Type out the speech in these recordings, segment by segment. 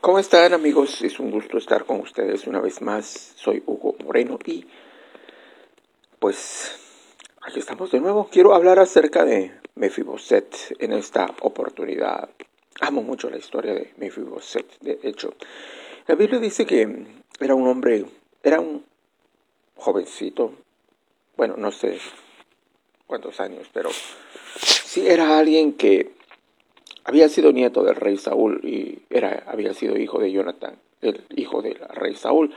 ¿Cómo están amigos? Es un gusto estar con ustedes una vez más. Soy Hugo Moreno y pues aquí estamos de nuevo. Quiero hablar acerca de Mefiboset en esta oportunidad. Amo mucho la historia de Mefiboset. De hecho, la Biblia dice que era un hombre, era un jovencito, bueno, no sé cuántos años, pero sí era alguien que había sido nieto del rey Saúl y era, había sido hijo de Jonathan, el hijo del rey Saúl.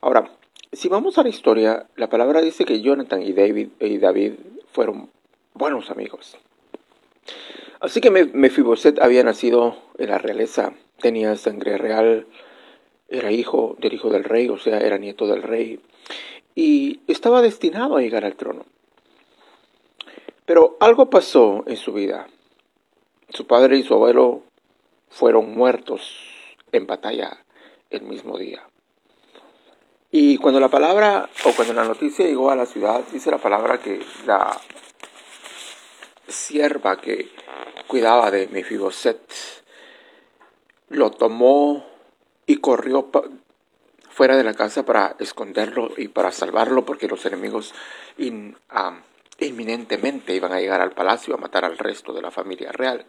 Ahora, si vamos a la historia, la palabra dice que Jonathan y David, y David fueron buenos amigos. Así que Mefiboset había nacido en la realeza, tenía sangre real, era hijo del hijo del rey, o sea, era nieto del rey, y estaba destinado a llegar al trono. Pero algo pasó en su vida. Su padre y su abuelo fueron muertos en batalla el mismo día. Y cuando la palabra, o cuando la noticia llegó a la ciudad, dice la palabra que la sierva que cuidaba de Mefiboset lo tomó y corrió fuera de la casa para esconderlo y para salvarlo porque los enemigos inminentemente iban a llegar al palacio a matar al resto de la familia real.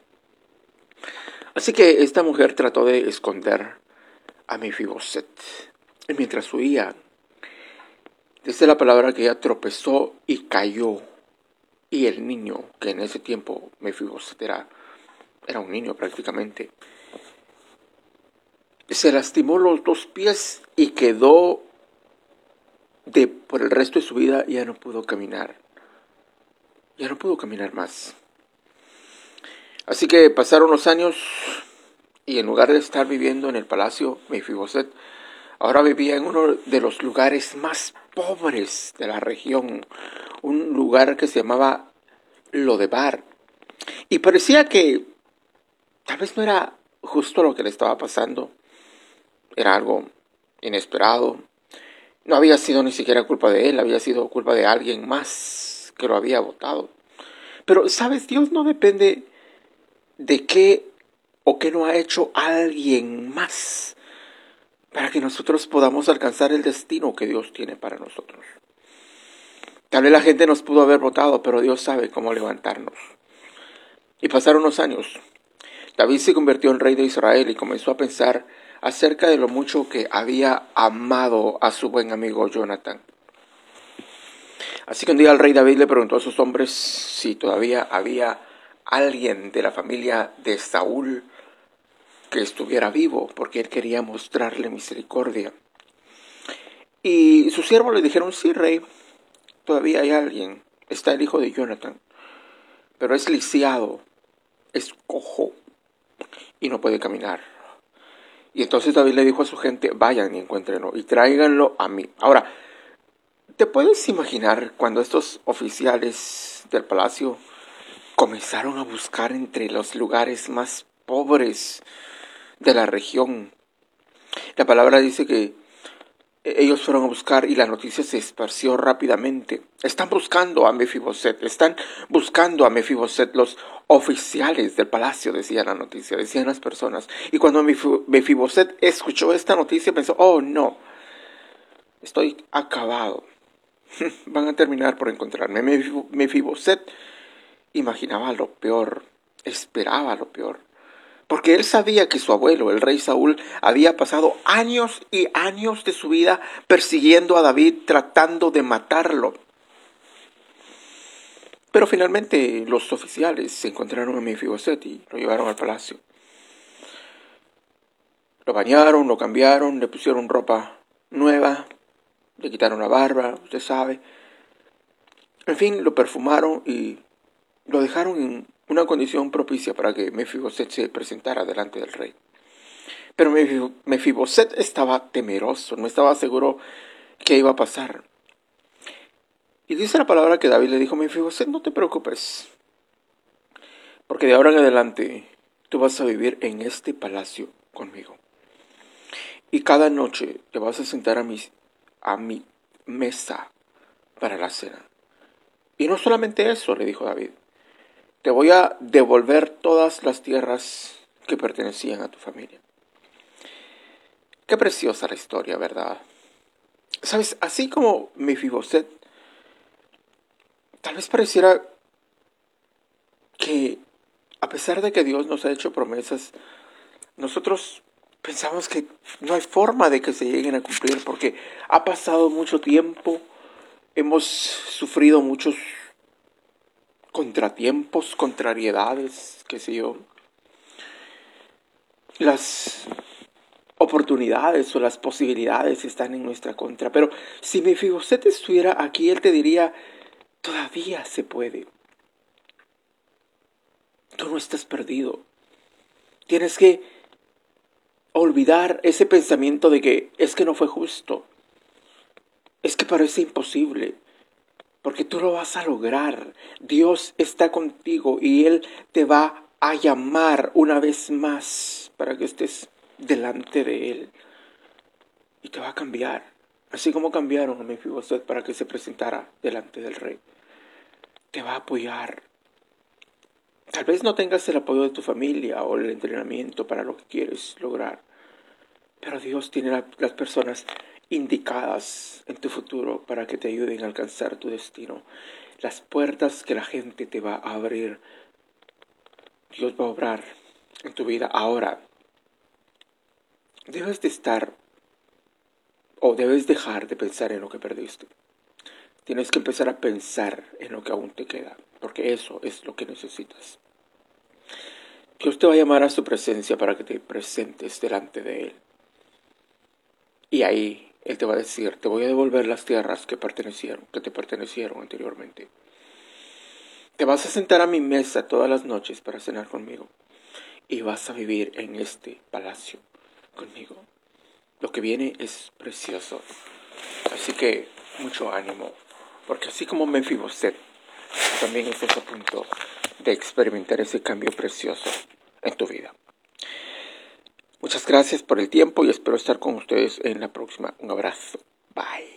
Así que esta mujer trató de esconder a Mefiboset. Y mientras huía, dice la palabra que ella tropezó y cayó. Y el niño, que en ese tiempo Mefiboset era, era un niño prácticamente, se lastimó los dos pies y quedó de por el resto de su vida ya no pudo caminar. Ya no pudo caminar más. Así que pasaron los años y en lugar de estar viviendo en el palacio Mefiboset, ahora vivía en uno de los lugares más pobres de la región, un lugar que se llamaba Lodebar. Y parecía que tal vez no era justo lo que le estaba pasando, era algo inesperado. No había sido ni siquiera culpa de él, había sido culpa de alguien más que lo había votado. Pero, ¿sabes? Dios no depende de qué o qué no ha hecho alguien más para que nosotros podamos alcanzar el destino que Dios tiene para nosotros. Tal vez la gente nos pudo haber votado, pero Dios sabe cómo levantarnos. Y pasaron los años. David se convirtió en rey de Israel y comenzó a pensar acerca de lo mucho que había amado a su buen amigo Jonathan. Así que un día el rey David le preguntó a sus hombres si todavía había alguien de la familia de Saúl que estuviera vivo, porque él quería mostrarle misericordia. Y sus siervos le dijeron, sí, rey, todavía hay alguien, está el hijo de Jonathan, pero es lisiado, es cojo y no puede caminar. Y entonces David le dijo a su gente, vayan y encuéntrenlo y tráiganlo a mí. Ahora, ¿te puedes imaginar cuando estos oficiales del palacio comenzaron a buscar entre los lugares más pobres de la región. La palabra dice que ellos fueron a buscar y la noticia se esparció rápidamente. Están buscando a Mefiboset, están buscando a Mefiboset los oficiales del palacio, decía la noticia, decían las personas. Y cuando Mefiboset escuchó esta noticia pensó, oh no, estoy acabado. Van a terminar por encontrarme. Mefiboset imaginaba lo peor, esperaba lo peor, porque él sabía que su abuelo, el rey Saúl, había pasado años y años de su vida persiguiendo a David, tratando de matarlo. Pero finalmente los oficiales se encontraron a Mefiboset y lo llevaron al palacio. Lo bañaron, lo cambiaron, le pusieron ropa nueva, le quitaron la barba, usted sabe. En fin, lo perfumaron y lo dejaron en una condición propicia para que Mefiboset se presentara delante del rey. Pero Mefiboset estaba temeroso, no estaba seguro qué iba a pasar. Y dice la palabra que David le dijo, Mefiboset, no te preocupes, porque de ahora en adelante tú vas a vivir en este palacio conmigo. Y cada noche te vas a sentar a mi, a mi mesa para la cena. Y no solamente eso, le dijo David, te voy a devolver todas las tierras que pertenecían a tu familia. Qué preciosa la historia, ¿verdad? Sabes, así como Mefiboset, tal vez pareciera que a pesar de que Dios nos ha hecho promesas, nosotros pensamos que no hay forma de que se lleguen a cumplir porque ha pasado mucho tiempo, hemos sufrido muchos contratiempos, contrariedades, qué sé yo. Las oportunidades o las posibilidades están en nuestra contra. Pero si Mefiboset estuviera aquí, él te diría, todavía se puede. Tú no estás perdido. Tienes que olvidar ese pensamiento de que es que no fue justo. Es que parece imposible. Porque tú lo vas a lograr. Dios está contigo y Él te va a llamar una vez más para que estés delante de Él. Y te va a cambiar. Así como cambiaron a Mefiboset para que se presentara delante del rey. Te va a apoyar. Tal vez no tengas el apoyo de tu familia o el entrenamiento para lo que quieres lograr, pero Dios tiene las personas indicadas en tu futuro para que te ayuden a alcanzar tu destino. Las puertas que la gente te va a abrir, Dios va a obrar en tu vida ahora. Debes de estar o debes dejar de pensar en lo que perdiste. Tienes que empezar a pensar en lo que aún te queda, porque eso es lo que necesitas. Dios te va a llamar a su presencia para que te presentes delante de Él. Y ahí Él te va a decir, te voy a devolver las tierras que pertenecieron, que te pertenecieron anteriormente. Te vas a sentar a mi mesa todas las noches para cenar conmigo. Y vas a vivir en este palacio conmigo. Lo que viene es precioso. Así que mucho ánimo. Porque así como Mefiboset, también estás a punto de experimentar ese cambio precioso en tu vida. Muchas gracias por el tiempo y espero estar con ustedes en la próxima. Un abrazo. Bye.